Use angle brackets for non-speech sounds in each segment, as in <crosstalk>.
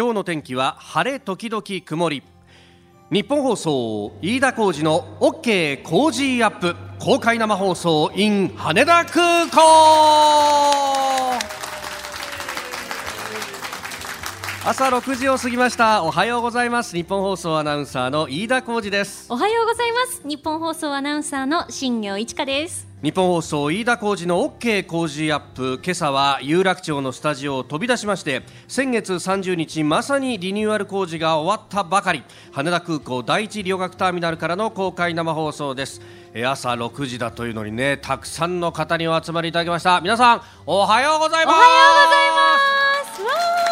今日の天気は晴れ時々曇り。日本放送飯田浩司の OK 工事アップ。公開生放送 in 羽田空港。朝6時を過ぎました。おはようございます。日本放送アナウンサーの飯田浩司です。おはようございます。日本放送アナウンサーの新業一華です。日本放送飯田浩司の OK 工事アップ。今朝は有楽町のスタジオを飛び出しまして先月30日まさにリニューアル工事が終わったばかり。羽田空港第一旅客ターミナルからの公開生放送です。えー朝6時だというのにねたくさんの方にお集まりいただきました。皆さんおはようございます。おはようございます。わ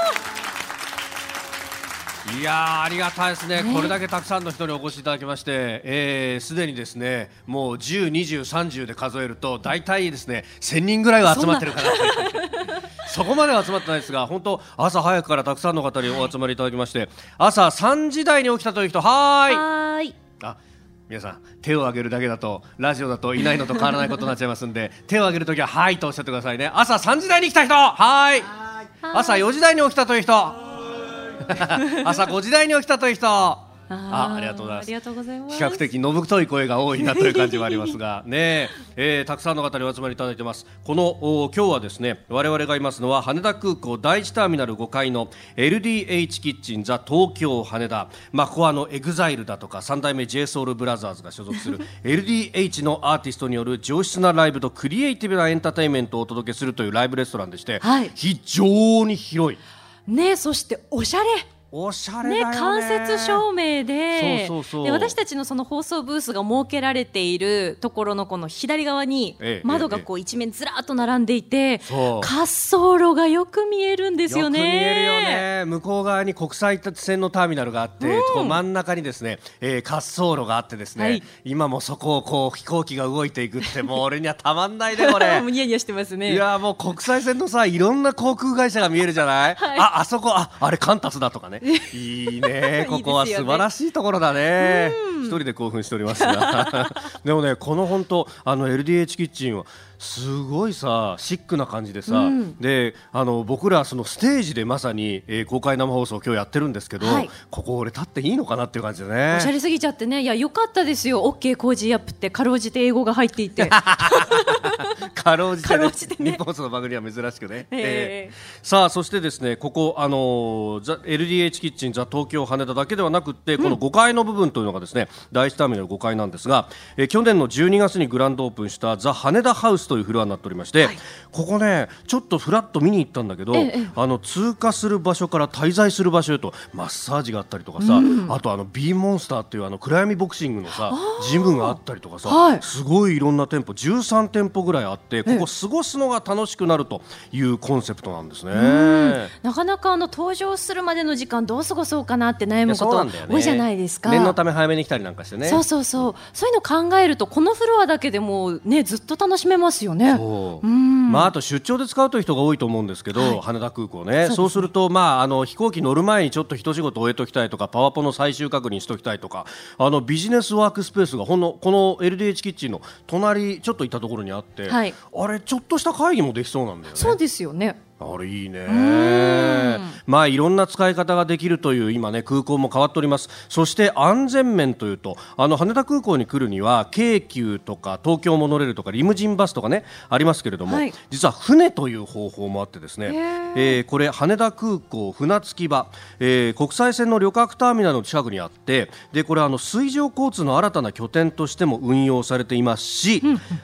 いやーありがたいですね、ね。これだけたくさんの人にお越しいただきまして、えーすでにですねもう10、20、30で数えると大体ですね1000人ぐらいは集まってるかな。とそこまでは集まってないですが本当朝早くからたくさんの方にお集まりいただきまして朝3時台に起きたという人はーい。あ皆さん手を挙げるだけだとラジオだといないのと変わらないことになっちゃいますんで手を挙げるときははいとおっしゃってくださいね。朝3時台に来た人はーい。朝4時台に起きたという人 <laughs> 朝5時台に起きたという人。あありがとうございます。比較的のぶくとい声が多いなという感じはありますが。<laughs> ねえ。ーたくさんの方にお集まりいただいてます。このお今日はですね我々がいますのは羽田空港第一ターミナル5階の LDH kitchen THE TOKYO HANEDA。まあここはあのエグザイルだとか三代目 J SOUL BROTHERS が所属する LDH のアーティストによる上質なライブとクリエイティブなエンターテインメントをお届けするというライブレストランでして、はい。非常に広いねそしておしゃれ。おしゃれね。ね間接照明で。で私たちのその放送ブースが設けられているところのこの左側にええ窓がこう一面ずらっと並んでいて滑走路がよく見えるんですよね。よく見えるよね。向こう側に国際線のターミナルがあって、こう真ん中にですね、えー滑走路があってですね、はい。今もそこをこう飛行機が動いていくってもう <laughs> 俺にはたまんないねこれ。<laughs> ニヤニヤしてますね。いやもう国際線のさいろんな航空会社が見えるじゃない、はい。ああそこああれカンタスだとかねいい <laughs> ね。ここは素晴らしいところだね。一人で興奮しておりますが。<laughs> でもねこの本当あの LDH キッチンはすごいさシックな感じでさ、うん。であの僕らそのステージでまさに、えー公開生放送今日やってるんですけど、はい。ここ俺立っていいのかなっていう感じでね。おしゃれすぎちゃってね。いやよかったですよ。OK 工事アップってかろうじて英語が入っていて。<laughs> かろうじて,、かね、じてね。日本放送の番組は珍しくね、ええ。さあそしてですねここあのーザ LDH キッチンザ東京羽田だけではなくって、この5階の部分というのがですね第一ターミナル5階なんですが、えー去年の12月にグランドオープンしたザ羽田ハウスというフロアになっておりまして、ここねちょっとフラッと見に行ったんだけど、ええあの通過する場所から滞在する場所へとマッサージがあったりとかさ、あとあのビーモンスターっていうあの暗闇ボクシングのさジムがあったりとかさ、はい。すごいいろんな店舗13店舗ぐらいあってここ過ごすのが楽しくなるというコンセプトなんですね。なかなかあの登場するまでの時間どう過ごそうかなって悩むこと多いじゃないですか。念のため早めに来たりなんかしてね。そうそうそう、そういうの考えるとこのフロアだけでもうねずっと楽しめますよね。そううんまあ、あと出張で使うという人が多いと思うんですけど、はい羽田空港ねすねそうすると、まあ、あの飛行機乗る前にちょっと一仕事終えときたいとかパワポの最終確認しときたいとかあのビジネスワークスペースがほんのこの LDH キッチンの隣ちょっと行ったところにあって、はいあれちょっとした会議もできそうなんだよね。そうですよね。あれいいね。ん。まあいろんな使い方ができるという今ね空港も変わっております。そして安全面というとあの羽田空港に来るには京急とか東京モノレールとかリムジンバスとかねありますけれども、はい。実は船という方法もあってですねえーこれ羽田空港船着き場、えー国際線の旅客ターミナルの近くにあってでこれあの水上交通の新たな拠点としても運用されていますし、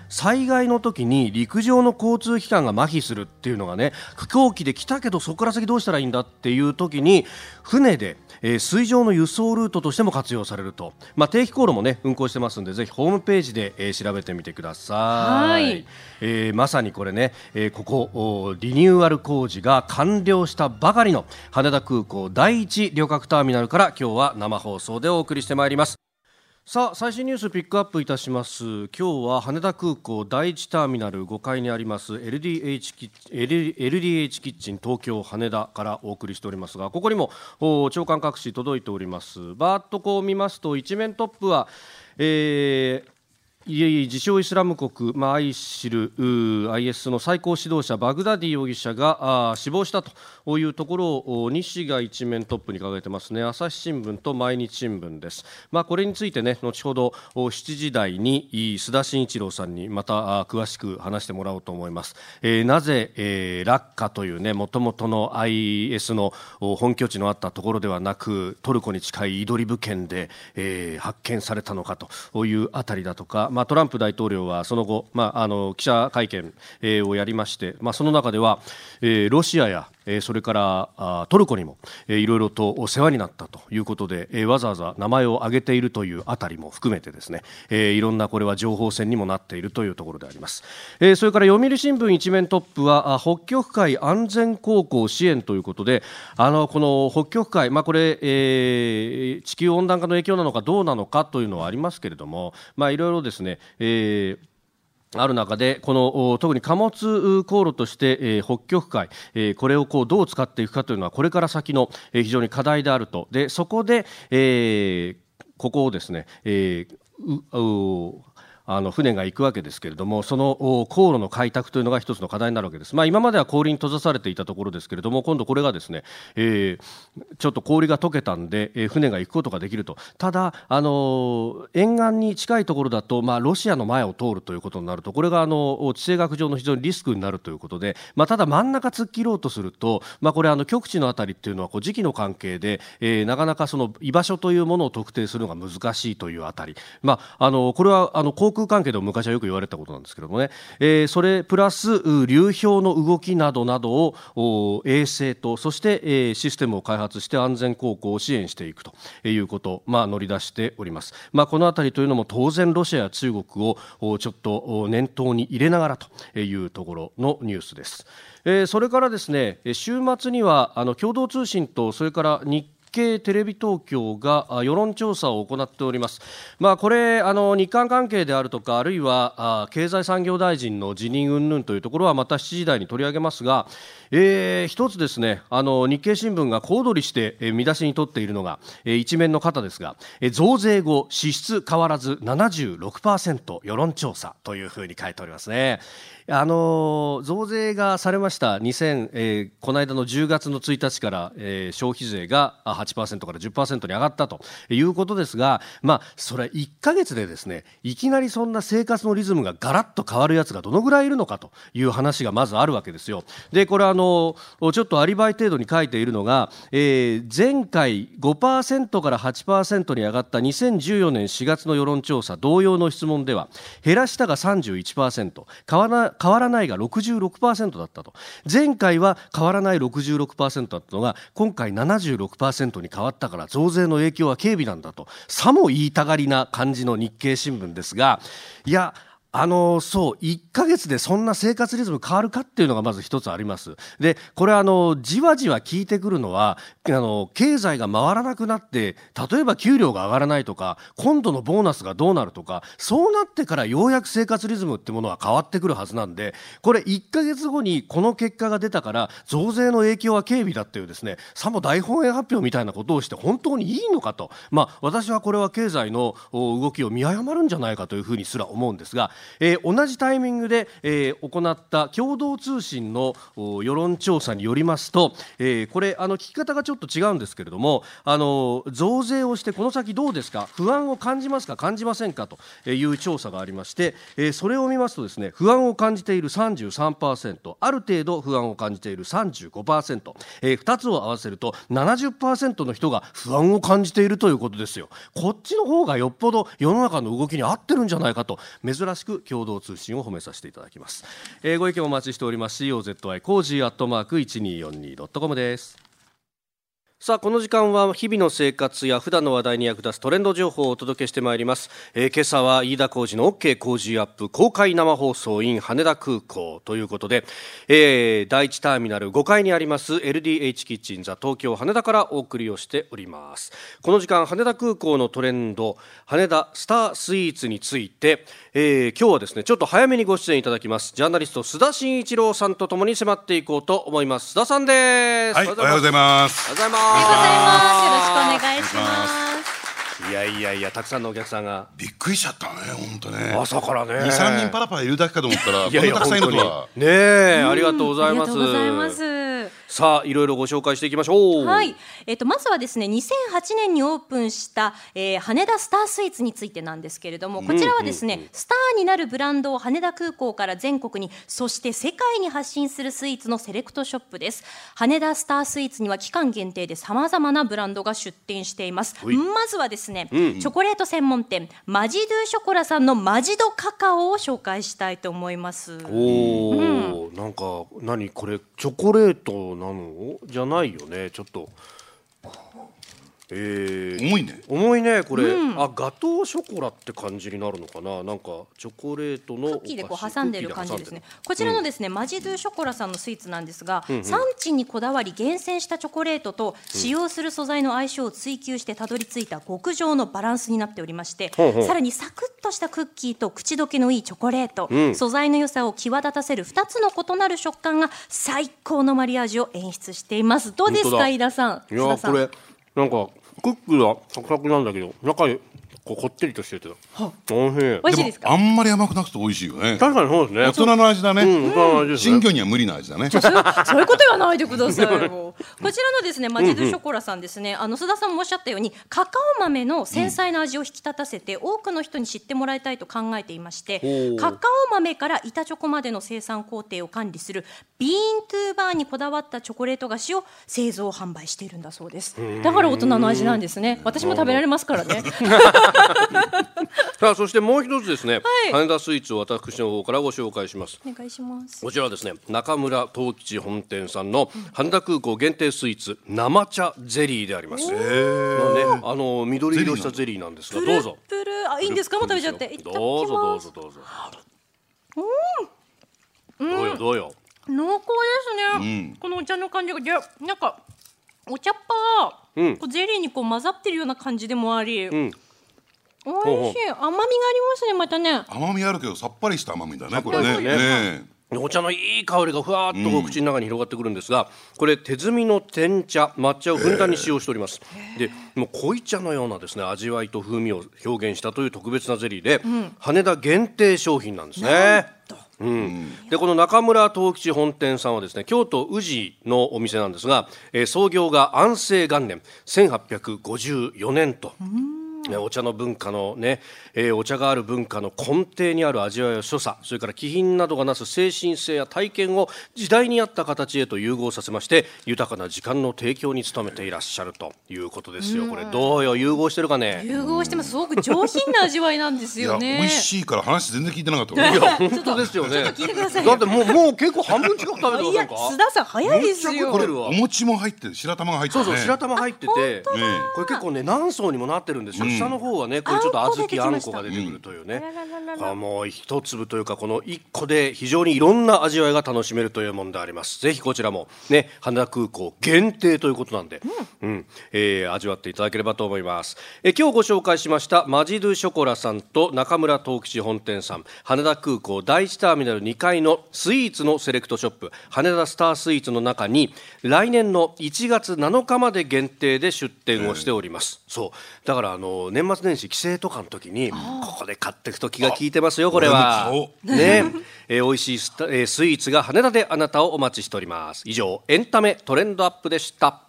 災害の時に陸上の交通機関が麻痺するっていうのがね飛行機で来たけどそこから先どうしたらいいんだっていう時に船で、えー水上の輸送ルートとしても活用されると、まあ、定期航路もね運行してますんでぜひホームページで、えー調べてみてください。はいえーまさにこれね、えーここおリニューアル工事が完了したばかりの羽田空港第一旅客ターミナルから今日は生放送でお送りしてまいります。さあ最新ニュースピックアップいたします。今日は羽田空港第一ターミナル5階にあります LDH キッ L- LDH キッチン東京羽田からお送りしておりますがここにも長官各紙届いております。バーッとこう見ますと一面トップは、えーいえいえ自称イスラム国、まあ、アイシル IS の最高指導者バグダディ容疑者が死亡したと。いうところを西が一面トップに掲げてますね。朝日新聞と毎日新聞です、まあ、これについてね後ほど7時台に須田慎一郎さんにまた詳しく話してもらおうと思います、えー、なぜ、えー、ラッカというねもともとの IS の本拠地のあったところではなくトルコに近いイドリブ県で、えー、発見されたのかというあたりだとか、まあ、トランプ大統領はその後、まあ、あの記者会見、えー、をやりまして、まあ、その中では、えー、ロシアやえそれからトルコにも、えいろいろとお世話になったということで、えわざわざ名前を挙げているというあたりも含めてですね、えいろんなこれは情報戦にもなっているというところであります、えそれから読売新聞一面トップは北極海安全航行支援ということであのこの北極海、まあ、これ、え、地球温暖化の影響なのかどうなのかというのはありますけれども、まあ、いろいろですね、えーある中で、この特に貨物航路として、えー、北極海、えー、これをこうどう使っていくかというのはこれから先の、えー、非常に課題であると。で、そこで、えー、ここをですね、えー、あの船が行くわけですけれどもその航路の開拓というのが一つの課題になるわけです、まあ、今までは氷に閉ざされていたところですけれども今度これがですね、えー、ちょっと氷が溶けたんで、えー、船が行くことができると。ただ、あの沿岸に近いところだと、まあ、ロシアの前を通るということになるとこれがあの地政学上の非常にリスクになるということで、まあ、ただ真ん中突っ切ろうとすると、まあ、これあの極地のあたりっていうのはこう時期の関係で、えー、なかなかその居場所というものを特定するのが難しいというあたり、まあ、あのこれはあの航空関係でも昔はよく言われたことなんですけどもね、えー、それプラス流氷の動きなどなどを衛星とそして、えー、システムを開発して安全航行を支援していくということ、まあ、乗り出しております、まあ、このあたりというのも当然ロシアや中国をちょっと念頭に入れながらというところのニュースです。えー、それからですね週末にはあの共同通信とそれから日経テレビ東京が世論調査を行っております。まあ、これあの日韓関係であるとかあるいは経済産業大臣の辞任云々というところはまた7時台に取り上げますが、えー、一つですねあの日経新聞が小躍りして、えー、見出しに取っているのが、えー、一面の方ですが、えー、増税後支出変わらず76%世論調査というふうに書いておりますね。あの増税がされました2000、えー、この間の10月の1日から、えー、消費税が8%から10%に上がったということですが、まあ、それ1か月でですねいきなりそんな生活のリズムがガラッと変わるやつがどのぐらいいるのかという話がまずあるわけですよ。でこれあののちょっとアリバイ程度に書いているのが、えー、前回5%から8%に上がった2014年4月の世論調査同様の質問では減らしたが31%変わ変わらないが66%だったと。前回は変わらない66%だったのが今回76%に変わったから増税の影響は軽微なんだと。さも言いたがりな感じの日経新聞ですがいやあのそう1か月でそんな生活リズム変わるかっていうのがまず一つあります。でこれあのじわじわ効いてくるのはあの経済が回らなくなって例えば給料が上がらないとか今度のボーナスがどうなるとかそうなってからようやく生活リズムってものは変わってくるはずなんでこれ1か月後にこの結果が出たから増税の影響は軽微だっていうですねさも大本営発表みたいなことをして本当にいいのかと。まあ私はこれは経済の動きを見誤るんじゃないかというふうにすら思うんですがえー、同じタイミングで、えー、行った共同通信の世論調査によりますと、えー、これあの聞き方がちょっと違うんですけれどもあの増税をしてこの先どうですか不安を感じますか感じませんかという調査がありまして、え、それを見ますとですね不安を感じている33%ある程度不安を感じている35%、えー、2つを合わせると70%の人が不安を感じているということですよ。こっちの方がよっぽど世の中の動きに合ってるんじゃないかと珍しく共同通信を褒めさせていただきます、えー、ご意見お待ちしております。COZY コージーアットマーク 1242.com です。さあこの時間は日々の生活や普段の話題に役立つトレンド情報をお届けしてまいります、えー、今朝は飯田浩司の OK 工事アップ公開生放送 in 羽田空港ということで、えー、第一ターミナル5階にあります LDH キッチンザ東京羽田からお送りをしております。この時間羽田空港のトレンド羽田スタースイーツについて、えー、今日はですねちょっと早めにご出演いただきます。ジャーナリスト須田慎一郎さんとともに迫っていこうと思います。須田さんです、はい、おはようございます。おはようございますよろしくお願いします。いやいやいやたくさんのお客さんが。びっくりしちゃったね本当ね。朝からね。二三人パラパラいるだけかと思ったらいやいやこんなたくさんいるとは。ねえ、ありがとうございますさあいろいろご紹介していきましょうはい、えっ、とまずはですね、2008年にオープンした、えー羽田スタースイーツについてなんですけれども、こちらはですね、スターになるブランドを羽田空港から全国に、そして世界に発信するスイーツのセレクトショップです。羽田スタースイーツには期間限定でさまざまなブランドが出店しています。まずはですね、チョコレート専門店マジドゥショコラさんのマジドカカオを紹介したいと思います。おお、なんか何これチョコレートなの？じゃないよね。ちょっとえー、重いね。重いねこれ、あガトーショコラって感じになるのかな？なんかチョコレートのクッキーでこう挟んでる感じですね。こちらのですね、マジドゥショコラさんのスイーツなんですが、産地にこだわり厳選したチョコレートと使用する素材の相性を追求してたどり着いた極上のバランスになっておりまして、ほうほう。さらにサクッとしたクッキーと口どけのいいチョコレート、ん。素材の良さを際立たせる2つの異なる食感が最高のマリアージュを演出しています。どうですか飯田さんいやこれなんかクッキーはサクサクなんだけど中にこうこってりとしてて美味しいですか？あんまり甘くなくて美味しいよね。確かにそうですね。大人の味だね、うん、大人の味ですね。新居には無理な味だね。そう <laughs> そういうこと言わないでくださいよ。<laughs> こちらのですね、マジドゥショコラさんですね、あの須田さんもおっしゃったように、カカオ豆の繊細な味を引き立たせて、多くの人に知ってもらいたいと考えていまして。カカオ豆から板チョコまでの生産工程を管理するビーントゥーバーにこだわったチョコレート菓子を製造販売しているんだそうです。だから大人の味なんですね。私も食べられますからね。<laughs> <laughs> さあそしてもう一つですね、はい。羽田スイーツを私の方からご紹介します。お願いします。こちらはですね中村陶吉本店さんの羽田空港限定スイーツ生茶ゼリーであります、まあね、あの緑色したゼリーなんですがどうぞプル、あ、いいんですか、もう食べちゃって。どうぞどうぞどうぞ。どうよどうよ。濃厚ですね、うん。このお茶の感じがなんかお茶っ葉が、うん。こうゼリーにこう混ざってるような感じでもあり、うん美味しい。甘みがありますねまたね。甘みあるけどさっぱりした甘みだねこれね。ねねお茶のいい香りがふわーっと口の中に広がってくるんですが、これ手摘みの天茶抹茶をふんだんに使用しております、でもう濃茶のようなですね味わいと風味を表現したという特別なゼリーで、羽田限定商品なんですね。うん、でこの中村藤吉本店さんはですね京都宇治のお店なんですが、えー創業が安政元年1854年と。ねお茶の文化のね、えーお茶がある文化の根底にある味わいや所作それから気品などがなす精神性や体験を時代に合った形へと融合させまして豊かな時間の提供に努めていらっしゃるということですよ。これどうよ融合してるかね？融合してます。すごく上品な味わいなんですよね。美味しいから話全然聞いてなかった俺 <laughs> いや本当ですよね。ちょっと聞いてくださいだってもうもう結構半分近く食べてま <laughs> いやせんか須田さん早いですよ。お餅も入ってる。白玉が入ってるね。そうそう白玉入っててねこれ結構ね何層にもなってるんですよ、うん下の方はねこれちょっと小豆あんこが出てくるというね、あららららこれはもう一粒というかこの一個で非常にいろんな味わいが楽しめるというものであります。ぜひこちらもね羽田空港限定ということなんで、うん。えー味わっていただければと思います、えー今日ご紹介しましたマジドゥショコラさんと中村東吉本店さん。羽田空港第一ターミナル2階のスイーツのセレクトショップ。羽田スタースイーツの中に来年の1月7日まで限定で出店をしております、そうだからあの年末年始帰省とかの時にここで買っていくと気が利いてますよこれは。ね。<laughs> えー美味しいスタ、えースイーツが羽田であなたをお待ちしております。以上エンタメトレンドアップでした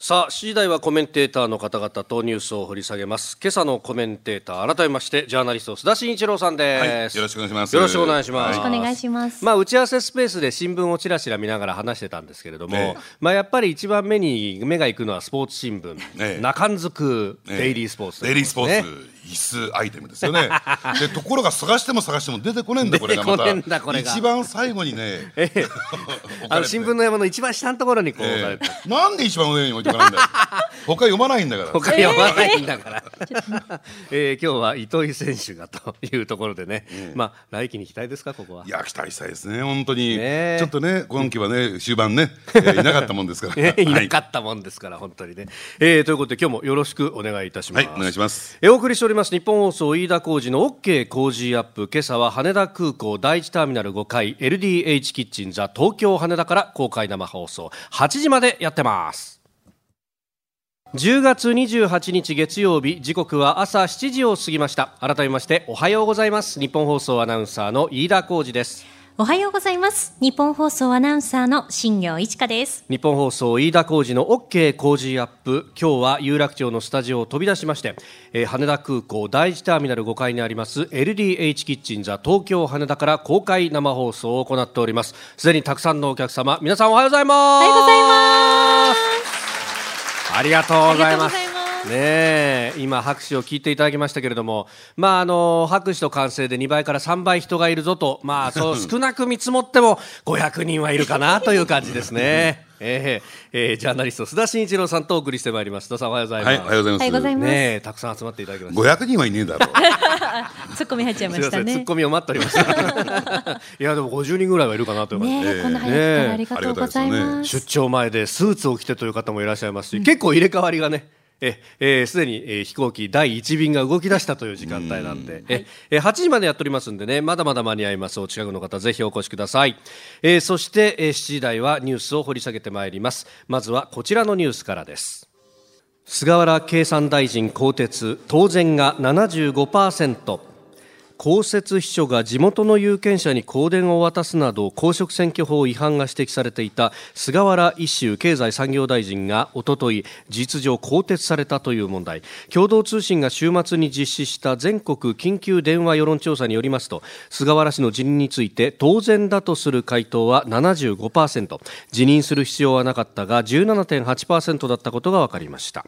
さあ、7時台はコメンテーターの方々とニュースを掘り下げます。今朝のコメンテーター、改めまして、ジャーナリスト、須田慎一郎さんです。はいよろしくお願いします。よろしくお願いします。よろしくお願いします。まあ、打ち合わせスペースで新聞をちらちら見ながら話してたんですけれども、ええ。まあ、やっぱり一番目に目が行くのはスポーツ新聞、ええ。中んづくええ。デイリースポーツ、デイリースポーツ必須アイテムですよね。でところが探しても探しても出てこねえんだこれがまた。一番最後にね。ええ。<laughs> あの新聞の山の一番下のところにこうえて、えなんで一番上に置いてかないんだよ。<laughs> 他読まないんだから。他読まないんだから、えー今日は糸井選手がというところでね、まあ来季に期待ですかここは。いや期待したいですね本当に、ねえ。ちょっとね今季はね終盤ね、<laughs> えーいなかったもんですから、ねいなはい。かったもんですから、本当にね、えーということで今日もよろしくお願いいたします。はいお願いします。えーお送りしております。日本放送飯田浩司の OK 工事アップ。今朝は羽田空港第一ターミナル5階 LDH キッチンザ東京羽田から公開生放送。8時までやってます。10月28日月曜日時刻は朝7時を過ぎました。改めましておはようございます。日本放送アナウンサーの飯田浩司です。おはようございます。日本放送アナウンサーの新業一華です。日本放送飯田浩司の OK 工事アップ。今日は有楽町のスタジオを飛び出しまして、えー、羽田空港第一ターミナル5階にあります LDH キッチンザ東京羽田から公開生放送を行っております。すでにたくさんのお客様皆さんおはようございます。おはようございます。ありがとうございますね今拍手を聞いていただきましたけれども、まあ、あの拍手と歓声で2倍から3倍人がいるぞと、まあ、そう <laughs> 少なく見積もっても500人はいるかなという感じですね。<laughs> えーえー、ジャーナリスト須田慎一郎さんとお送りしてまいります。須田さんおはようございます。はい、おはようございます。ねたくさん集まっていただきました。500人はいねえだろう。ツッコミ入っちゃいましたね。ツッコミを待っておりました。<laughs> いやでも50人ぐらいはいるかなという感じで。ねこんな早くありがとうございます。出張前でスーツを着てという方もいらっしゃいますし、結構入れ替わりがね。ええー、すでに、えー、飛行機第1便が動き出したという時間帯なんで、ええー、8時までやっておりますんでねまだまだ間に合います。お近くの方ぜひお越しください、えー、そして、えー、7時台はニュースを掘り下げてまいります。まずはこちらのニュースからです。菅原経産大臣更迭当選が75%公設秘書が地元の有権者に香典を渡すなど公職選挙法違反が指摘されていた菅原一秀経済産業大臣がおととい事実上更迭されたという問題。共同通信が週末に実施した全国緊急電話世論調査によりますと菅原氏の辞任について当然だとする回答は75%辞任する必要はなかったが17.8%だったことが分かりました。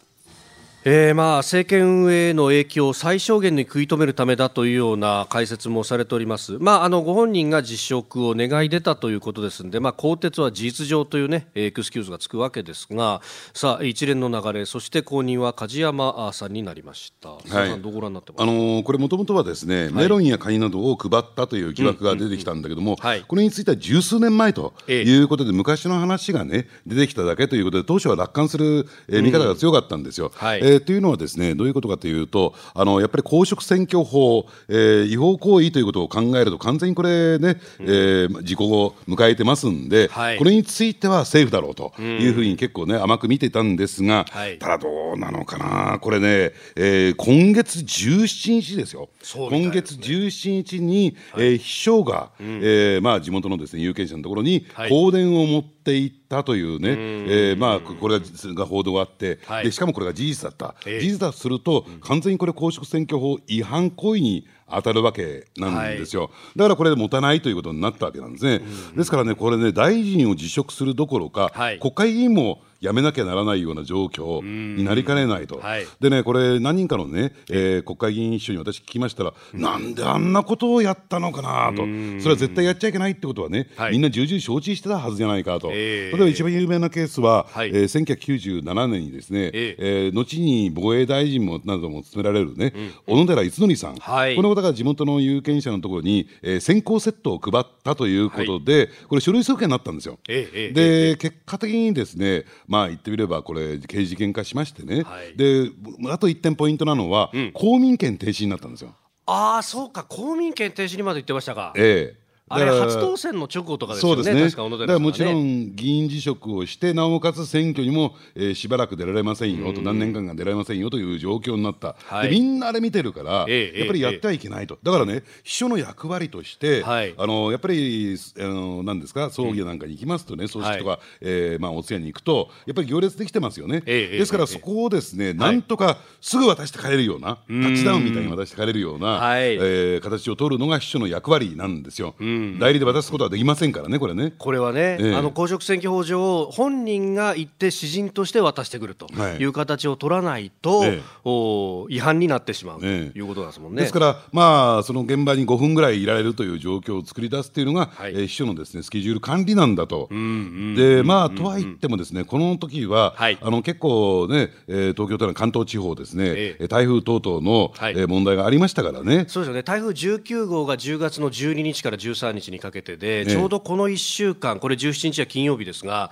えー、まあ政権運営への影響を最小限に食い止めるためだというような解説もされております、まあ、あのご本人が辞職を願い出たということですので、まあ、更迭は事実上という、ね、エクスキューズがつくわけですがさあ一連の流れそして後任は梶山さんになりました、はい、どうご覧になってあのー、これもともとはですね、はい、メロンやカニなどを配ったという疑惑が出てきたんだけども、これについては十数年前ということで、昔の話が、ね、出てきただけということで当初は楽観する、えー、見方が強かったんですよ。はい、えー、というのはですねどういうことかというとあのやっぱり公職選挙法、えー、違法行為ということを考えると完全にこれね、うん、えー、時効を迎えてますんで、はい、これについてはセーフだろうというふうに結構ね甘く見てたんですが、はい、ただどうなのかな？これね、えー、今月17日ですよ、ね、今月17日に、はい、えー、秘書が、うん、えー、まあ、地元のです、ね、有権者のところに香典を持っていったというね、えー、まあ、これが報道があって、はい、でしかもこれが事実だった、えー、事実だとすると、完全にこれ、公職選挙法違反行為に当たるわけなんですよ、はい、だからこれで持たないということになったわけなんですね、ですからね、これね、大臣を辞職するどころか、はい、国会議員もやめなきゃならないような状況になりかねないと、はい、でね、これ、何人かのね、えー、国会議員一緒に私聞きましたら、うん、なんであんなことをやったのかなと、それは絶対やっちゃいけないってことはね、はい、みんな重々承知してたはずじゃないかと、えー、例えば一番有名なケースは、はい。えー、1997年にですね、えー、えー、後に防衛大臣もなども務められるね、うん、小野寺五典さん、はい、この方が地元の有権者のところに、えー、先行セットを配ったということで、これ、書類送検になったんですよ。えー、で、結果的にですね、まあ言ってみれば、これ刑事事件化しましてね、はい、であと1点ポイントなのは、うん、公民権停止になったんですよ。ああそうか。公民権停止にまで言ってましたか。ええあれ初当選の直後とかですよね、そうですね。だからもちろん議員辞職をして、なおかつ選挙にも、えー、しばらく出られませんよと、何年間か出られませんよという状況になった、はい、みんなあれ見てるから、えー、やっぱりやってはいけないと、だからね、秘書の役割として、はい、あのやっぱり、あのなんですか、葬儀なんかに行きますとね、葬式とか、はい、えー、まあ、お通夜に行くと、やっぱり行列できてますよね、ですからそこをですね、なんとかすぐ渡して帰れるような、タッチダウンみたいに渡して帰れるような、はい、えー、形を取るのが秘書の役割なんですよ。代理で渡すことはできませんからね、これね。これはね、ええ、あの公職選挙法上、本人が行って詩人として渡してくるとい。う形を取らないと、え、お違反になってしまうということですもんね。ですから、まあ、その現場に5分ぐらいいられるという状況を作り出すというのが、はい、えー、秘書のです、ね、スケジュール管理なんだと。で、まあ、とは言ってもですね、この時は、はい、あの結構ね、えー、東京都の関東地方ですね、ええ、台風等々の、はい、えー、問題がありましたからね。そうですよね、台風19号が10月の12日から13日にかけてで、で、ちょうどこの1週間、これ17日は金曜日ですが、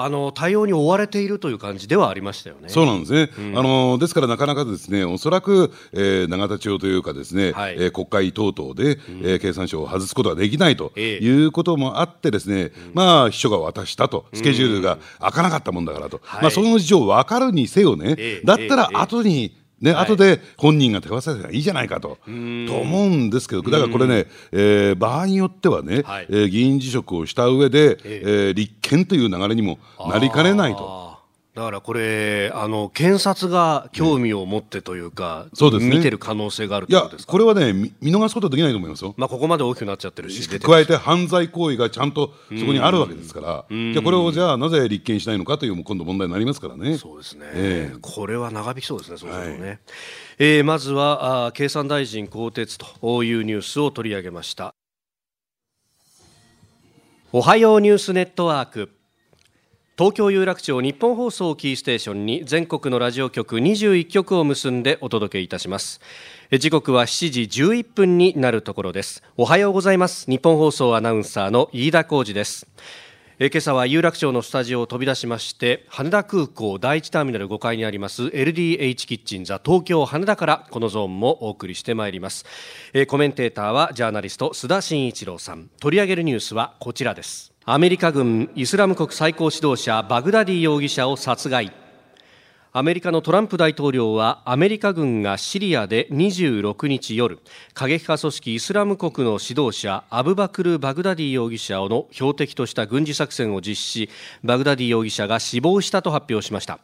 あの対応に追われているという感じではありましたよね。そうなんですね。うん、あのですからなかなかですね、おそらく、えー、永田町というかですね、はい、えー、国会等々で、うん、えー、経産省を外すことはできないということもあってですね、えまあ秘書が渡したとスケジュールが開かなかったもんだからと、うん、まあその事情分かるにせよね、だったら後にね、はい、後で本人が手渡せばいいじゃないかと、と思うんですけど、だからこれね、えー、場合によってはね、はい、えー、議員辞職をした上で、えー、立憲という流れにもなりかねないと。だからこれ、あの検察が興味を持ってというか、うん、そうですね、見てる可能性があるいや、これはね見、見逃すことはできないと思いますよ。まあ、ここまで大きくなっちゃってるし、加えて犯罪行為がちゃんとそこにあるわけですから、じゃこれをじゃあ、なぜ立件しないのかという、今度問題になりますからね。そうですね、えー、これは長引きそうですね、そうするとね。はい、えー、まずはあ経産大臣更迭というニュースを取り上げました。おはようニュースネットワーク。東京有楽町日本放送キーステーションに全国のラジオ局21局を結んでお届けいたします。時刻は7時11分になるところです。おはようございます。日本放送アナウンサーの飯田浩二です。今朝は有楽町のスタジオを飛び出しまして羽田空港第一ターミナル5階にあります LDH キッチンザ東京羽田からこのゾーンもお送りしてまいります。コメンテーターはジャーナリスト須田慎一郎さん。取り上げるニュースはこちらです。アメリカ軍イスラム国最高指導者バグダディ容疑者を殺害。アメリカのトランプ大統領はアメリカ軍がシリアで26日夜過激派組織イスラム国の指導者アブバクル・バグダディ容疑者の標的とした軍事作戦を実施しバグダディ容疑者が死亡したと発表しました。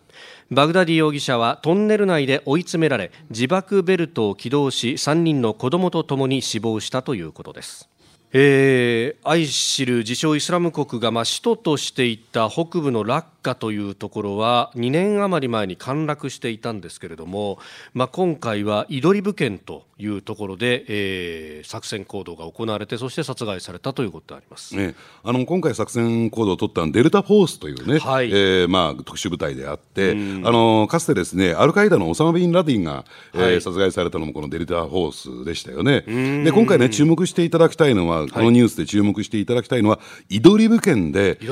バグダディ容疑者はトンネル内で追い詰められ自爆ベルトを起動し3人の子供とともに死亡したということです。えー、愛知る自称イスラム国が、まあ、首都としていた北部のラッカというところは2年余り前に陥落していたんですけれども、まあ、今回はイドリブ県というところで、えー、作戦行動が行われてそして殺害されたということであります、ね、あの今回作戦行動を取ったデルタフォースというね、はい、えー、まあ、特殊部隊であって、あのかつてですねアルカイダのオサマ・ビン・ラディンが、えー、はい、殺害されたのもこのデルタフォースでしたよね。で今回ね注目していただきたいのはこのニュースで注目していただきたいのは、イドリブ県で、え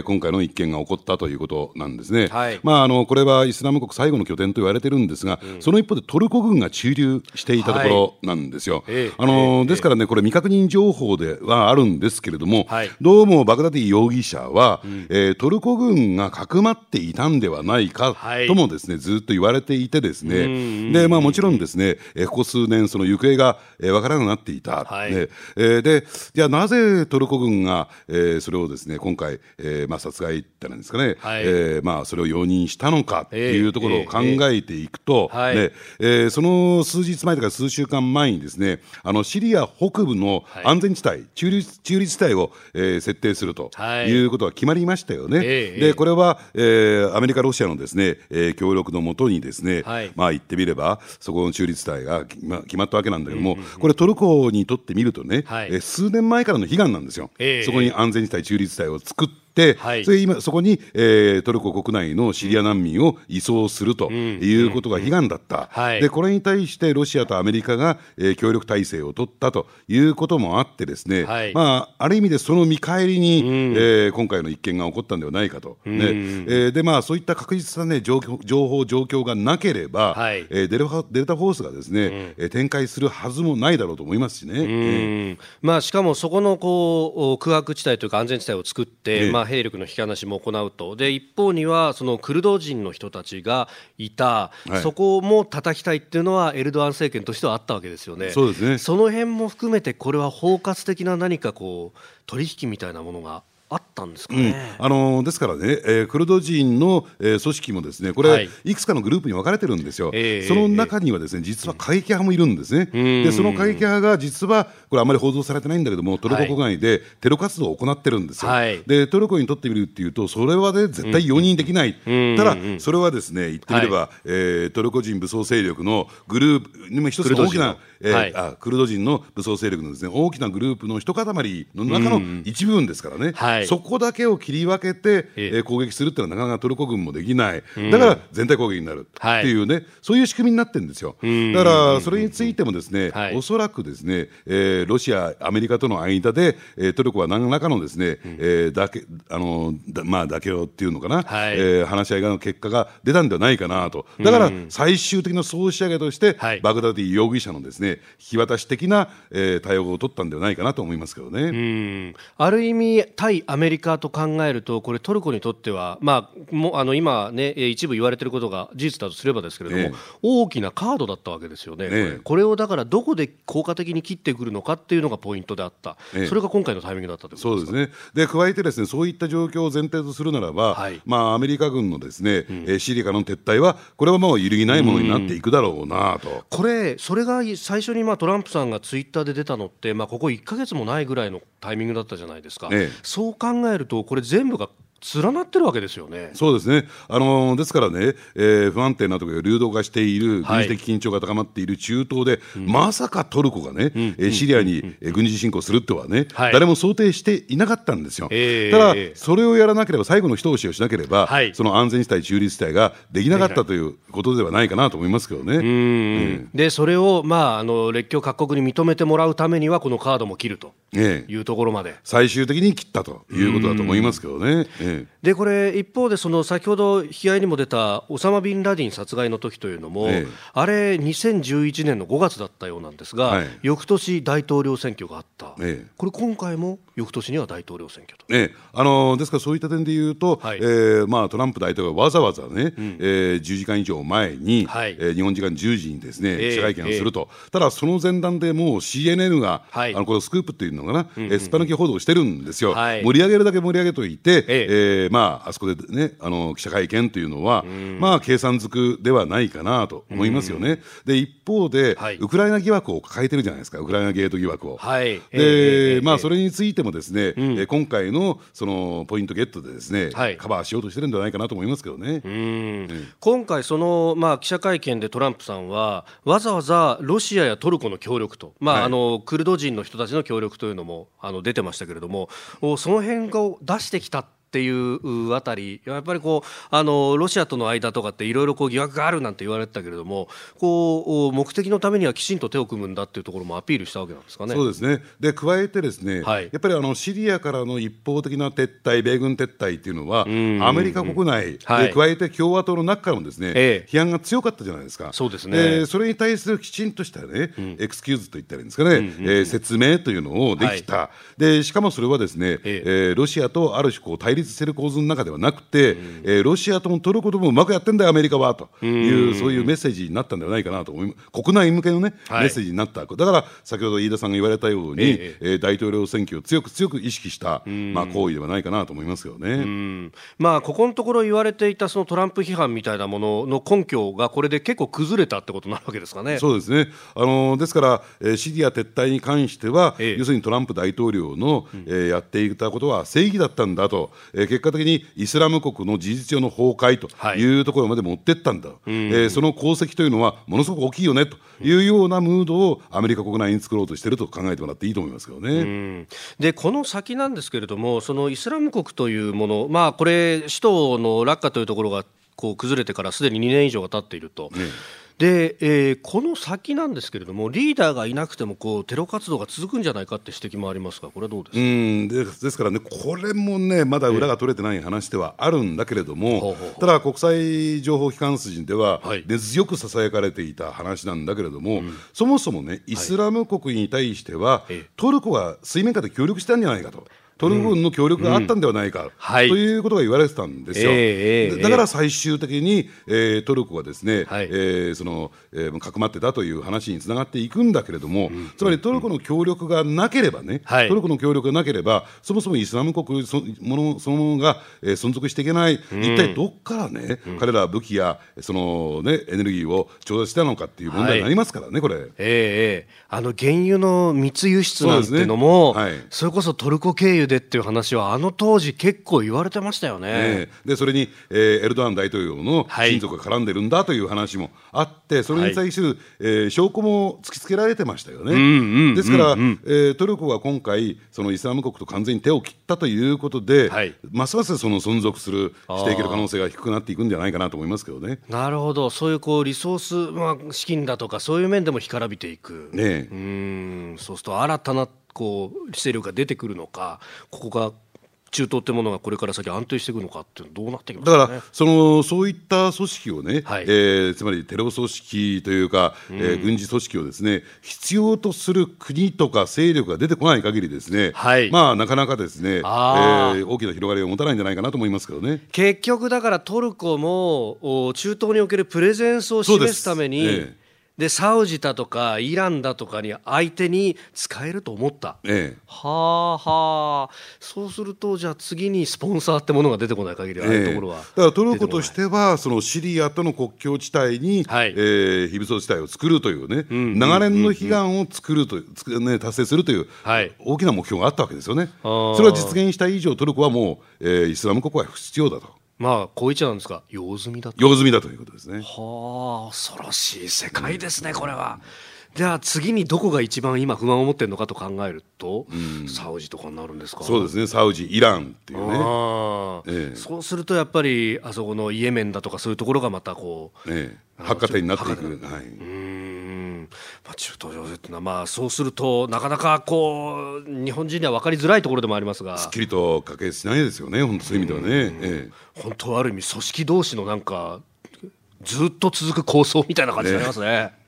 ー、今回の一件が起こったということなんですね。はい、まあ、あのこれはイスラム国最後の拠点と言われてるんですが、うん、その一方でトルコ軍が駐留していたところなんですよ。はい、あのですからね、これ、未確認情報ではあるんですけれども、はい、どうもバグダディ容疑者は、うん、えー、トルコ軍がかくまっていたんではないかともですね、ずっと言われていてですね、でまあ、もちろんですね、えー、ここ数年、その行方が、えー、分からなくなっていた。はい。ね。えー、でじゃあなぜトルコ軍が、えー、それをですね今回、えーまあ、殺害ってなんですかね、はい、えー、まあ、それを容認したのかっていうところを考えていくと、えー、えー、その数日前とか数週間前にですねあのシリア北部の安全地帯、はい、中立中立地帯を、えー、設定するとい。うことが決まりましたよね。はい、でこれは、えー、アメリカ、ロシアのですね、えー、協力のもとにですね、はい、まあ言ってみればそこの中立地帯が決ま決まったわけなんだけども、これトルコにとってみるとね、はい、えー、数年前からの悲願なんですよ、えー、そこに安全地帯、中立地帯を作って、はい、それ今そこに、えー、トルコ国内のシリア難民を移送するということが悲願だった、うん。うん、でこれに対してロシアとアメリカが、えー、協力体制を取ったということもあってですね、はい、まあ、ある意味でその見返りに、うん、えー、今回の一件が起こったんではないかと、ね。えー、でまあ、そういった確実な、ね、情情報、状況がなければ、はい、えー、デルデルタフォースがですね、うん、展開するはずもないだろうと思いますしね。うん。えー、まあ、しかもそこのこう空白地帯というか安全地帯を作って、えー、まあ、兵力の引き離しも行うと。で一方にはそのクルド人の人たちがいた、はい、そこも叩きたいっていうのはエルドアン政権としてはあったわけですよね。そうですね。その辺も含めてこれは包括的な何かこう取引みたいなものがあったんですかね、うん、あのですからね、えー、クルド人の、えー、組織もですねこれ、はい、いくつかのグループに分かれてるんですよ、えー、その中にはですね実は過激派もいるんですね、でその過激派が実はこれあまり報道されてないんだけどもトルコ国内でテロ活動を行ってるんですよ、はい、でトルコにとってみるっていうとそれはね絶対容認できない、うん、ただそれはですね言ってみれば、はい、えー、トルコ人武装勢力のグループにも一つの。大きなえーはい、あクルド人の武装勢力のです、ね、大きなグループの一塊の中の一部分ですからね、うんはい、そこだけを切り分けて、えー、攻撃するっていうのはなかなかトルコ軍もできない、だから全体攻撃になるっていうね、はい、そういう仕組みになってるんですよ。だからそれについてもですね、はい、おそらくですね、えー、ロシア、アメリカとの間で、えー、トルコは何らかのですね、うん、えー、だけあのだまあ妥協っていうのかな、はい、えー、話し合いの結果が出たんではないかなと、だから最終的な総仕上げとして、バグダディ容疑者のですね引き渡し的な、えー、対応を取ったんではないかなと思いますけどね。ある意味対アメリカと考えると、これ、トルコにとっては、まあ、もあの今ね、一部言われていることが事実だとすればですけれども、ええ、大きなカードだったわけですよね、え、これ。をだからどこで効果的に切ってくるのかっていうのがポイントであった、それが今回のタイミングだったとそうですね。で加えてですねそういった状況を前提とするならば、はい、まあ、アメリカ軍のですね、うん、シリアからの撤退は、これはもう揺るぎないものになっていくだろうなと。これ、それが最初にまあトランプさんがツイッターで出たのって、まあ、ここ1か月もないぐらいのタイミングだったじゃないですか、ええ、そう考えると、これ、全部が連なってるわけですよね。そうですね。あのですからね、えー、不安定なところが流動化している、軍事的緊張が高まっている中東で、はい、まさかトルコがね、うん、えシリアに、うん、軍事侵攻するとはね、はい、誰も想定していなかったんですよ。えー、ただ、それをやらなければ、最後の一押しをしなければ、はい、その安全地帯、中立地帯ができなかったということではないかなと思いますけどね。うん、で、それを、まあ、あの列強各国に認めてもらうためには、このカードも切るというところまで。最終的に切ったということだと思いますけどね。えー、でこれ一方でその先ほど引き合いにも出たオサマ・ビンラディン殺害の時というのも、ええ、あれ2011年の5月だったようなんですが、はい、翌年大統領選挙があった、え、これ今回も翌年には大統領選挙と、えあのですからそういった点でいうと、はい、えー、まあ、トランプ大統領はわざわざね、うん、えー、10時間以上前に、はい、えー、日本時間10時にですね、記者会見をすると、ただその前段でもう CNN が、はい、あのこれスクープっていうのかな、うんうん、スパ抜き報道してるんですよ、はい、盛り上げるだけ盛り上げといて、ええ。ー、まあ、あそこでねあの記者会見というのは、まあ計算づくではないかなと思いますよね。で一方で、はい、ウクライナ疑惑を抱えてるじゃないですかウクライナゲート疑惑を。はい、で、えー、まあそれについてもですね、うん、今回のそのポイントゲットでですね、はい、カバーしようとしてるんじゃないかなと思いますけどね。うん、今回そのまあ記者会見でトランプさんはわざわざロシアやトルコの協力と、まあ、はい、あのクルド人の人たちの協力というのもあの出てましたけれども、その辺を出してきた。っていうあたりやっぱりこうあのロシアとの間とかっていろいろ疑惑があるなんて言われてたけれどもこう目的のためにはきちんと手を組むんだっていうところもアピールしたわけなんですかね。そうですね。で加えてですね、はい、やっぱりあのシリアからの一方的な撤退米軍撤退っていうのはアメリカ国内、はい、加えて共和党の中からもですね、ええ、批判が強かったじゃないですか。そうですね、それに対するきちんとしたね、うん、エクスキューズと言ったらいいんですかね、うんうん、えー、説明というのをできた、はい、でしかもそれはですね、え。えー、ロシアとある種こう対立している構図の中ではなくて、うん、えー、ロシアともトルコともうまくやってんだよ、アメリカはという、そういうメッセージになったんではないかなと思い国内向けのね、はい、メッセージになった、だから先ほど飯田さんが言われたように、ええ。ー、大統領選挙を強く強く意識した、まあ、行為ではないかなと思いますよね、まあ、ここのところ言われていたそのトランプ批判みたいなものの根拠が、これで結構崩れたってことなわけですかね。そうですね。あのですから、えー、シリア撤退に関しては、ええ、要するにトランプ大統領の、えー、やっていたことは正義だったんだと、えー、結果的にイスラム国の事実上の崩壊とい。うところまで持ってったんだ、はい、えー、その功績というのはものすごく大きいよねというようなムードをアメリカ国内に作ろうとしていると考えてもらっていいと思いますけどね。でこの先なんですけれどもそのイスラム国というもの、まあ、これ首都のラッカというところがこう崩れてからすでに2年以上が経っていると。ねで、えー、この先なんですけれども、リーダーがいなくてもこうテロ活動が続くんじゃないかって指摘もありますが、これはどうですか？うんですからね、これもね、まだ裏が取れてない話ではあるんだけれども、えー、ただ、国際情報機関筋では、根強くささやかれていた話なんだけれども、そもそもね、イスラム国に対しては、はい、トルコが水面下で協力したんじゃないかと。トルコ軍の協力があったんではないか、ということが言われてたんですよ。えー、だから最終的に、えー、トルコがですね、はい、えー、その、えー、かくまってたという話につながっていくんだけれども、うん、つまりトルコの協力がなければね、トルコの協力がなければ、そもそもイスラム国そものそのものが、えー、存続していけない、うん、一体どっからね、うん、彼らは武器やその、ね、エネルギーを調達したのかっていう問題になりますからね、これ。えー、あの原油の密輸出なんてのも、そ、ね。れこそトルコ経由でっていう話は、あの当時、結構言われてましたよね。ねでそれに、えー、エルドアン大統領の親族が絡んでるんだという話もあって、それに対する、はい、えー、証拠も突きつけられてましたよね。うんうん、ですから、うんうん、えー、トルコは今回、そのイスラム国と完全に手を切ったということで、はい、ますますその存続する、していける可能性が低くなっていくんじゃないかなと思いますけどね。なるほど、そういうこうリソース、まあ、資金だとか、そういう面でも干からびていく。ねうん。そうすると新たなこう勢力が出てくるのか、ここが中東ってものがこれから先安定していくのかってどうなってきます、ね、だからそのそういった組織をね、はい、えー、つまりテロ組織というか、うん、えー、軍事組織をですね必要とする国とか勢力が出てこない限りですね、はい、まあなかなかですね、えー、大きな広がりを持たないんじゃないかなと思いますけどね。結局だからトルコも中東におけるプレゼンスを示すために、でサウジだとかイランだとかに相手に使えると思った、ええ、はあはあ。そうするとじゃあ次にスポンサーってものが出てこない限りああいうところは、え、だからトルコとしてはそのシリアとの国境地帯に、はい、えー、非武装地帯を作るというね、うん、長年の悲願を作るという、ね、達成するという、はい、大きな目標があったわけですよね。それは実現した以上トルコはもう、えー、イスラム国は必要だと。まあ、こう言っちゃうんですか、用済みだと。用済みだということですね。はあ、恐ろしい世界ですね、これは。じゃあ次にどこが一番今不満を持ってるのかと考えると、うん、サウジとかになるんですか？そうですね。サウジイランっていうね、ええ、そうするとやっぱりあそこのイエメンだとかそういうところがまたこう、ええ、発火点になっていく、はい、うんまあ、中東情勢っていうのは、まあ、そうするとなかなかこう日本人には分かりづらいところでもありますが。すっきりと可決しないですよね本当そういう意味ではね、ええ、本当はある意味組織同士のなんかずっと続く構想みたいな感じになりますね。ね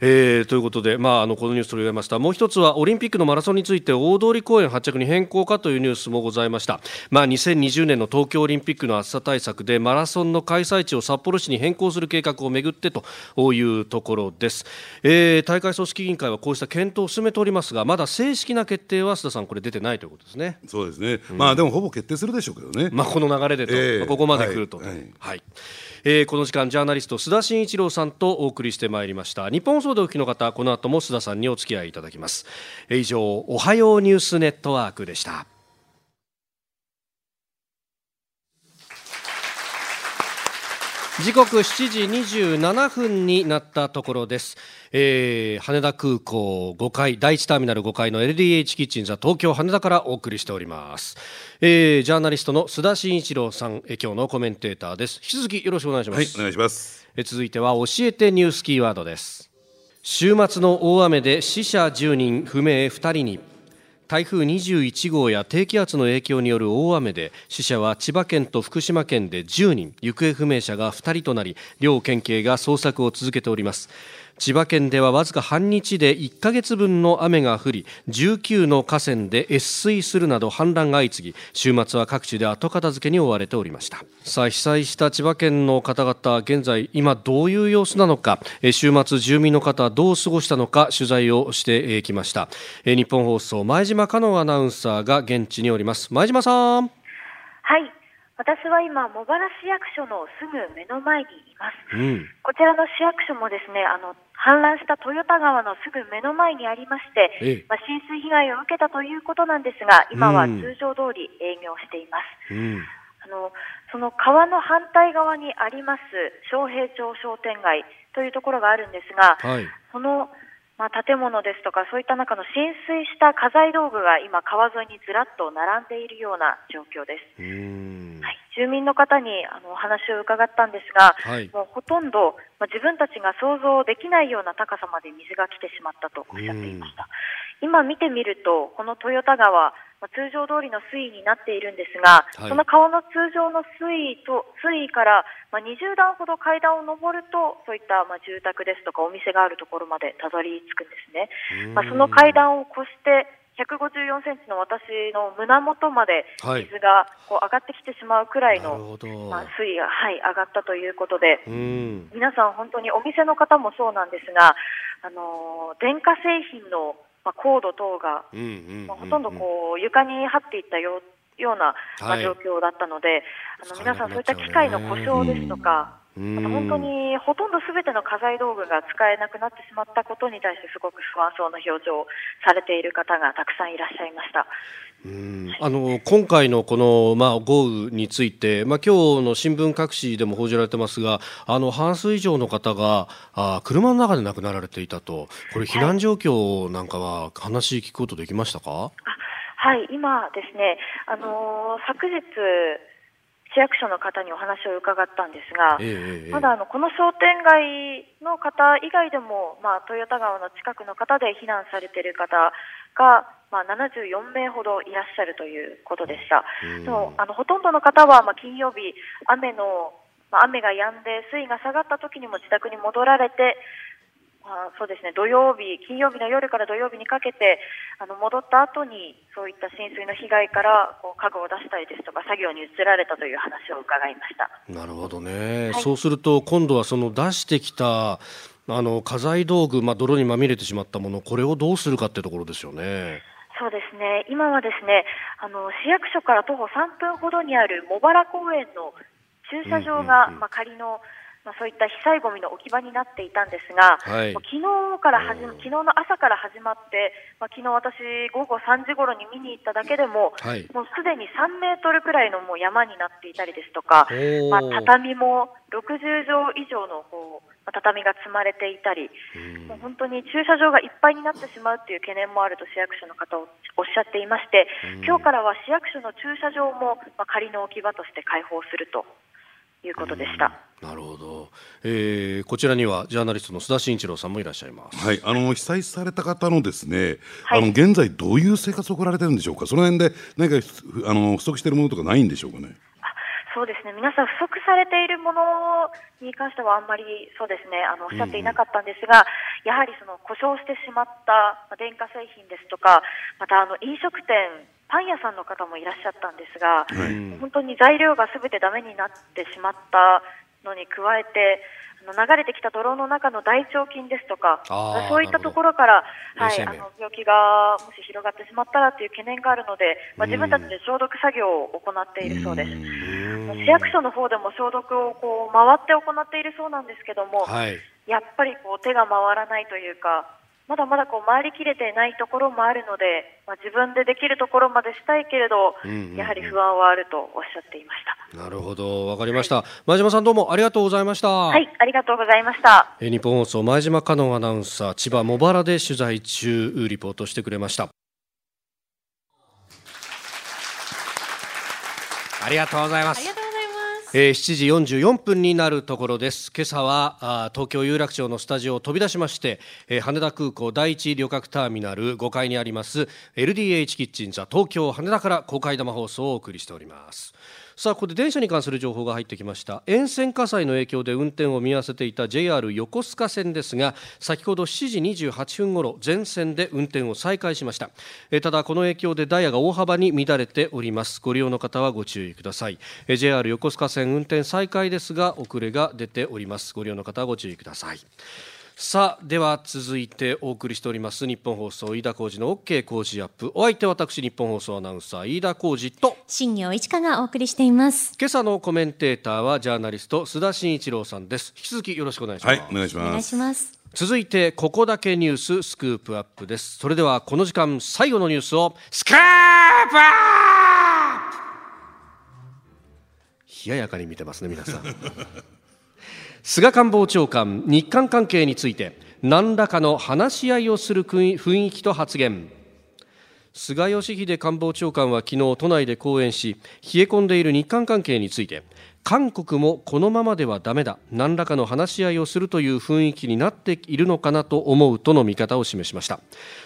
えー、ということで、まあ、あのこのニュース取り上げました。もう一つはオリンピックのマラソンについて大通公園発着に変更かというニュースもございました、まあ、2020年の東京オリンピックの暑さ対策でマラソンの開催地を札幌市に変更する計画をめぐってというところです、えー、大会組織委員会はこうした検討を進めておりますがまだ正式な決定は須田さんこれ出てないということですね。そうですね、うん、まあでもほぼ決定するでしょうけどね、まあ、この流れでと、えー、まあ、ここまで来ると、はい、はい。はいえー、この時間ジャーナリスト須田慎一郎さんとお送りしてまいりました。日本放送でお聞きの方この後も須田さんにお付き合いいただきます、え、以上おはようニュースネットワークでした。時刻7時27分になったところです。えー、羽田空港5階第1ターミナル5階の LDH キッチンザ東京羽田からお送りしております、えー、ジャーナリストの須田慎一郎さん、えー、今日のコメンテーターです。引き続きよろしくお願いします、はい、お願いします。えー、続いては教えてニュースキーワードです。週末の大雨で死者10人不明2人に台風21号や低気圧の影響による大雨で死者は千葉県と福島県で10人。行方不明者が2人となり両県警が捜索を続けております。千葉県ではわずか半日で1ヶ月分の雨が降り19の河川で越水するなど氾濫が相次ぎ週末は各地で後片付けに追われておりました。さあ被災した千葉県の方々現在今どういう様子なのか週末住民の方どう過ごしたのか取材をしてきました。日本放送前島香音アナウンサーが現地におります。前島さん。はい。私は今、茂原市役所のすぐ目の前にいます、うん、こちらの市役所もですねあの氾濫した豊田川のすぐ目の前にありまして、まあ、浸水被害を受けたということなんですが今は通常通り営業しています、うん、あのその川の反対側にあります昌平町商店街というところがあるんですが、はい、そのまあ、建物ですとかそういった中の浸水した家財道具が今、川沿いにずらっと並んでいるような状況です。はい、住民の方にあのお話を伺ったんですが、はい、もうほとんど、まあ、自分たちが想像できないような高さまで水が来てしまったとおっしゃっていました。今見てみると、この豊田川、まあ、通常通りの水位になっているんですが、はい、その川の通常の水位と水位から、まあ、20段ほど階段を上るとそういったまあ住宅ですとかお店があるところまでたどり着くんですね。まあ、その階段を越して154センチの私の胸元まで水がこう上がってきてしまうくらいの、まあ、水位が、はい、上がったということで、皆さん本当にお店の方もそうなんですが、あの電化製品のまあ、コード等が、まあ、ほとんどこう床に張っていったよような、まあ、状況だったので、あの皆さん、そういった機械の故障ですとか、また本当にほとんどすべての家財道具が使えなくなってしまったことに対してすごく不安そうな表情をされている方がたくさんいらっしゃいました。うん。あの今回のこの、まあ、豪雨について、まあ今日の新聞各紙でも報じられてますがあの半数以上の方があ車の中で亡くなられていたと。これ避難状況なんかは話聞くことできましたか、はい、今ですね、あのー、昨日4市役所の方にお話を伺ったんですが、えー、まだあのこの商店街の方以外でも、まあ、豊田川の近くの方で避難されている方が、まあ、74名ほどいらっしゃるということでした。でもあのほとんどの方は、まあ、金曜日雨のまあ、雨が止んで水位が下がった時にも自宅に戻られて、あそうですね土曜日、金曜日の夜から土曜日にかけてあの戻った後にそういった浸水の被害からこう家具を出したりですとか作業に移られたという話を伺いましたなるほどね、はい、そうすると今度はその出してきたあの家財道具、まあ、泥にまみれてしまったものこれをどうするかってところですよね。そうですね。今はですねあの市役所から徒歩3分ほどにある茂原公園の駐車場が、まあ、仮のまあ、そういった被災ごみの置き場になっていたんですが、はい、昨日から始昨日の朝から始まって、まあ、昨日私、午後3時頃に見に行っただけでも、はい、もうすでに3メートルくらいのもう山になっていたりですとか、まあ、畳も60畳以上のこう畳が積まれていたり、もう本当に駐車場がいっぱいになってしまうという懸念もあると市役所の方おっしゃっていまして、今日からは市役所の駐車場も、まあ、仮の置き場として開放するということでした。なるほど、えー、こちらにはジャーナリストの須田慎一郎さんもいらっしゃいます。はい、あの被災された方のですね、はい、あの現在どういう生活を送られてるんでしょうか？その辺で何かあの不足しているものとかないんでしょうかね？そうですね。皆さん、不足されているものに関してはあんまりそうですね。あのおっしゃっていなかったんですが、うん、やはりその故障してしまった電化製品ですとかまたあの飲食店パン屋さんの方もいらっしゃったんですが、はい、本当に材料がすべてだめになってしまったのに加えて、あの流れてきた泥の中の大腸菌ですとか、そういったところから、はい、あの病気がもし広がってしまったらという懸念があるので、まあ、自分たちで消毒作業を行っているそうです。市役所の方でも消毒をこう回って行っているそうなんですけども、はい、やっぱりこう手が回らないというか、まだまだこう回りきれていないところもあるので、まあ、自分でできるところまでしたいけれど、うんうんうん、やはり不安はあるとおっしゃっていました。なるほど、わかりました、はい、前島さんどうもありがとうございました。はい、ありがとうございました。え日本放送前島香音アナウンサー、千葉茂原で取材中リポートしてくれました。ありがとうございます。えー、7時44分になるところです。今朝はあ東京有楽町のスタジオを飛び出しまして、えー、羽田空港第一旅客ターミナル5階にあります LDH キッチンザ東京羽田から公開生放送をお送りしております。さあここで電車に関する情報が入ってきました。沿線火災の影響で運転を見合わせていた JR 横須賀線ですが先ほど7時28分ごろ全線で運転を再開しました。えただこの影響でダイヤが大幅に乱れております。ご利用の方はご注意ください。え JR 横須賀線運転再開ですが遅れが出ております。ご利用の方はご注意ください。さあでは続いてお送りしております日本放送飯田浩司の OK 工事アップ。お相手私日本放送アナウンサー飯田浩司と新業一華がお送りしています。今朝のコメンテーターはジャーナリスト須田慎一郎さんです。引き続きよろしくお願いします、はい、お願いします。お願いします。続いてここだけニューススクープアップです。それではこの時間最後のニュースをスクープアップ!冷ややかに見てますね皆さん菅官房長官日韓関係について何らかの話し合いをする雰囲気と発言。菅義偉官房長官は昨日都内で講演し冷え込んでいる日韓関係について韓国もこのままではだめだ。何らかの話し合いをするという雰囲気になっているのかなと思うとの見方を示しました。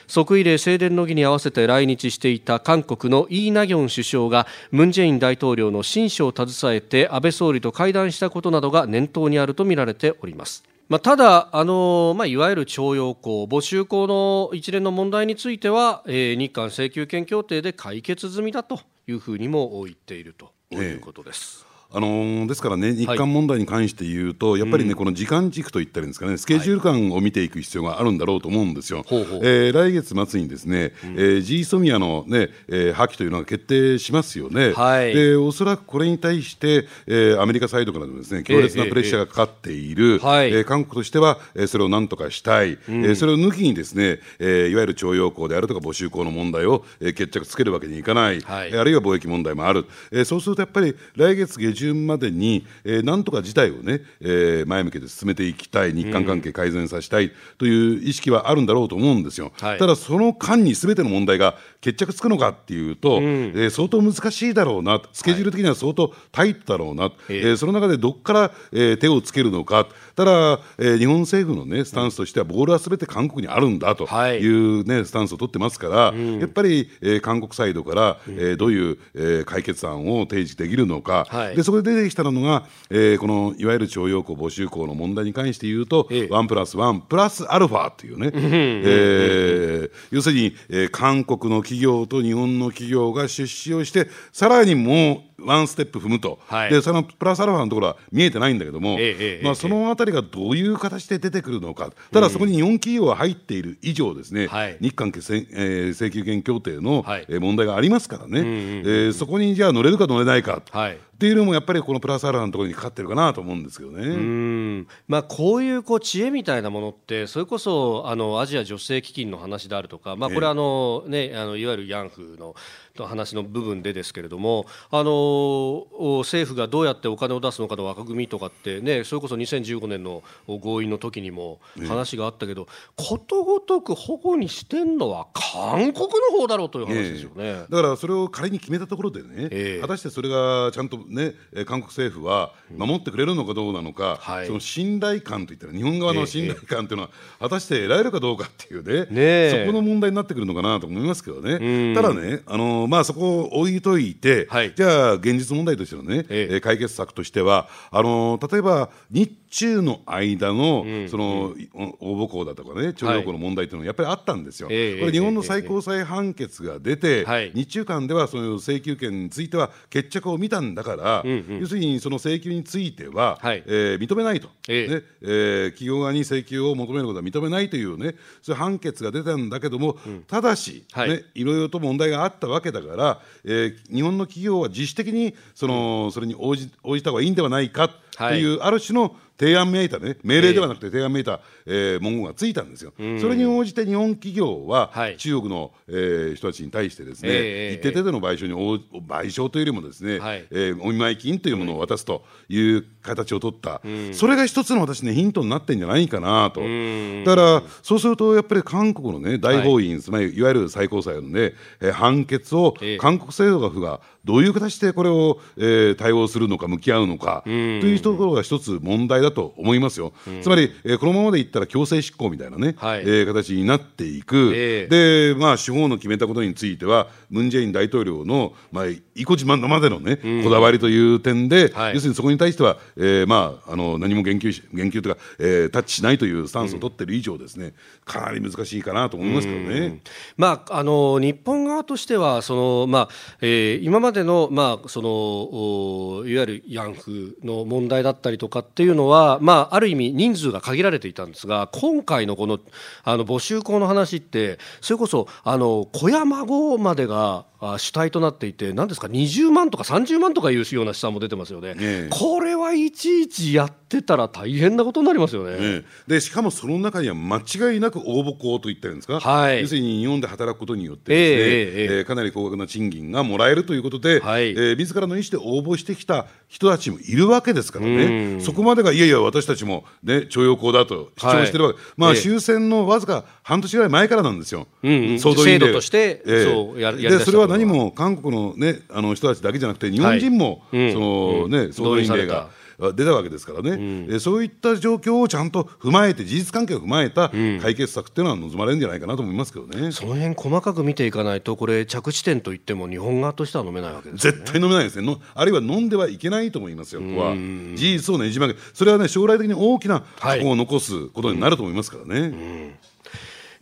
即位礼正殿の儀に合わせて来日していた韓国のイー・ナギョン首相がムン・ジェイン大統領の親書を携えて安倍総理と会談したことなどが念頭にあるとみられております。まあ、ただ、あのまあ、いわゆる徴用工、募集工の一連の問題については、えー、日韓請求権協定で解決済みだというふうにも言っているということです。えーあのー、ですからね、日韓問題に関して言うと、はい、やっぱりね、この時間軸といったらいいんですかね、スケジュール感を見ていく必要があるんだろうと思うんですよ。はい、えー、来月末にですね、うん、えー、ジーソミアのね、えー、破棄というのが決定しますよね。はい、で、おそらくこれに対して、えー、アメリカサイドからのですね、強烈なプレッシャーがかかっている、えー、えー、えー、韓国としては、えー、それをなんとかしたい、うん、えー、それを抜きにですね、えー、いわゆる徴用工であるとか募集工の問題を、えー、決着つけるわけにいかない、はい、あるいは貿易問題もある、えー、そうするとやっぱり来月下旬旬までに、えー、なんとか事態をね、えー、前向けて進めていきたい、日韓関係改善させたいという意識はあるんだろうと思うんですよ。はい、ただ、その間にすべての問題が決着つくのかっていうと、うん、えー、相当難しいだろうな、スケジュール的には相当タイトだろうな、はい、えー、その中でどこから、えー、手をつけるのか、ただ、えー、日本政府の、ね、スタンスとしては、ボールはすべて韓国にあるんだという、ね、スタンスを取ってますから、うん、やっぱり、えー、韓国サイドから、えー、どういう、えー、解決案を提示できるのか、はい、でそこで出てきたのが、えー、このいわゆる徴用工募集校の問題に関して言うと、ワンプラスワンプラスアルファというね、えー、要するに、えー、韓国の企業と日本の企業が出資をして、さらにもうワンステップ踏むと、はい、でそのプラスアルファのところは見えてないんだけども、ええまあ、そのあたりがどういう形で出てくるのか、ただそこに日本企業が入っている以上、ですね、うん、日韓、えー、請求権協定の、はい、問題がありますからね、そこにじゃあ乗れるか乗れないか。はいっていうのもやっぱりこのプラスアルファのところにかかってるかなと思うんですけどね。うん。まあ、こういうこう知恵みたいなものってそれこそあのアジア女性基金の話であるとか、まあ、これあの、ね、あのいわゆるヤンフーのの話の部分でですけれどもあの政府がどうやってお金を出すのかの枠組みとかってねそれこそ2015年の合意の時にも話があったけど、ことごとく保護にしてんのは韓国の方だろうという話ですよね、だからそれを仮に決めたところでね、えー、果たしてそれがちゃんとね韓国政府は守ってくれるのかどうなのか、うんその信頼感といったら日本側の信頼感というのは果たして得られるかどうかっていうね、ねそこの問題になってくるのかなと思いますけどね。ただねあのまあ、そこを置いといて、はい、じゃあ、現実問題としてのね、ええ、解決策としては、あの例えば日中の間の、うん、その、うん、応募校だとかね、徴用工の問題というのはやっぱりあったんですよ。はい、これ、日本の最高裁判決が出て、え、日中間ではその請求権については決着を見たんだから、要するにその請求については、はい、えー、認めないと、えねえー、企業側に請求を求めることは認めないというね、そういう判決が出たんだけども、ただし、はい。ね、いろいろと問題があったわけだから、えー、日本の企業は自主的にその、それに応じ応じた方がいいんではないかという、ある種の提案めいたね。命令ではなくて提案めいた、えー、文言がついたんですよ、それに応じて日本企業は、中国の、えー、人たちに対してですね、えー、一定程度の賠償に賠償というよりもですね、はい、えー、お見舞い金というものを渡すという形を取った、それが一つの私ねヒントになってんじゃないかなと、だからそうするとやっぱり韓国のね大法院、はい、つまりいわゆる最高裁のね、えー、判決を韓国政府がどういう形でこれを、えー、対応するのか向き合うのかというところが一つ問題だと思いますよ、つまり、えー、このままでいったら強制執行みたいなね、はい、えー、形になっていく、えー、でまあ司法の決めたことについてはムン・ジェイン大統領の、まあ、意固自慢のまでのね、こだわりという点で、はい、要するにそこに対しては、えー、まああの何も言及し言及というか、えー、タッチしないというスタンスを取ってる以上ですね、かなり難しいかなと思いますけどね。まああの日本側としてはそのまあ、えー、今までのまあそのいわゆるヤンフの問題だったりとかっていうのはまあある意味人数が限られていたんですが今回のこのあの募集校の話ってそれこそあの子や孫までが主体となっていて、なんですか、20万とか30万とかいうような試算も出てますよね、ねこれはいちいちやってたら大変なことになりますよね、ね、でしかもその中には間違いなく応募校といったんですか、はい、要するに日本で働くことによってですね、えかなり高額な賃金がもらえるということで、はい、えー、自らの意思で応募してきた人たちもいるわけですからね、そこまでがいやいや、私たちも、ね、徴用工だと主張してるわけ、はい、まあ、終戦のわずか半年ぐらい前からなんですよ、うんうん、制度として、えー、そうややでそれは何も韓国の,、ね、あの人たちだけじゃなくて、日本人も、はい、そのね、総動員令が。出たわけですからね、うん、そういった状況をちゃんと踏まえて、事実関係を踏まえた解決策っていうのは望まれるんじゃないかなと思いますけどね、その辺細かく見ていかないと、これ、着地点といっても、日本側としては飲めないわけです、ね、絶対飲めないですね。の、あるいは飲んではいけないと思いますよ、ここは。事実をねじ曲げ、それはね、将来的に大きな過去を残すことになると思いますからね。はいうん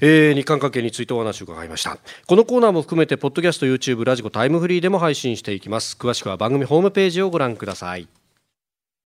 えー、日韓関係についてお話を伺いました。このコーナーも含めてポッドキャスト YouTube ラジコタイムフリーでも配信していきます。詳しくは番組ホームページをご覧ください。